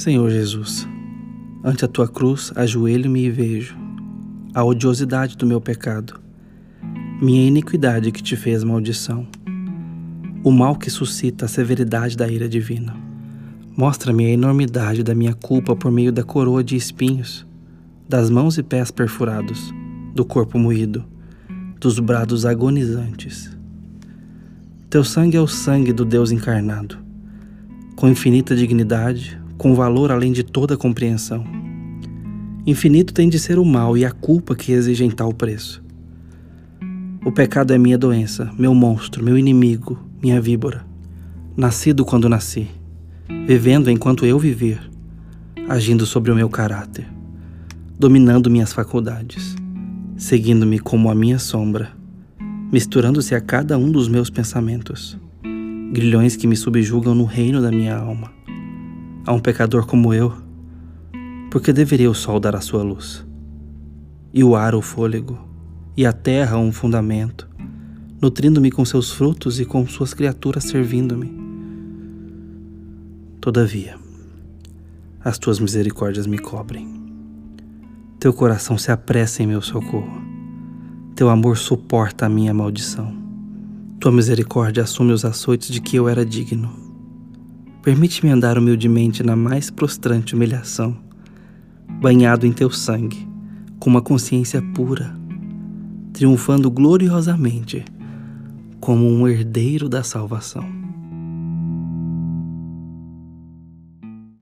Senhor Jesus, ante a tua cruz ajoelho-me e vejo a odiosidade do meu pecado, minha iniquidade que te fez maldição, o mal que suscita a severidade da ira divina. Mostra-me a enormidade da minha culpa por meio da coroa de espinhos, das mãos e pés perfurados, do corpo moído, dos brados agonizantes. Teu sangue é o sangue do Deus encarnado, com infinita dignidade, com valor além de toda compreensão. Infinito tem de ser o mal e a culpa que exigem tal preço. O pecado é minha doença, meu monstro, meu inimigo, minha víbora. Nascido quando nasci, vivendo enquanto eu viver, agindo sobre o meu caráter, dominando minhas faculdades, seguindo-me como a minha sombra, misturando-se a cada um dos meus pensamentos, grilhões que me subjugam no reino da minha alma a um pecador como eu, porque deveria o sol dar a sua luz, e o ar o fôlego, e a terra um fundamento, nutrindo-me com seus frutos e com suas criaturas servindo-me. Todavia, as tuas misericórdias me cobrem. Teu coração se apressa em meu socorro. Teu amor suporta a minha maldição. Tua misericórdia assume os açoites de que eu era digno. Permite-me andar humildemente na mais prostrante humilhação, banhado em teu sangue, com uma consciência pura, triunfando gloriosamente como um herdeiro da salvação.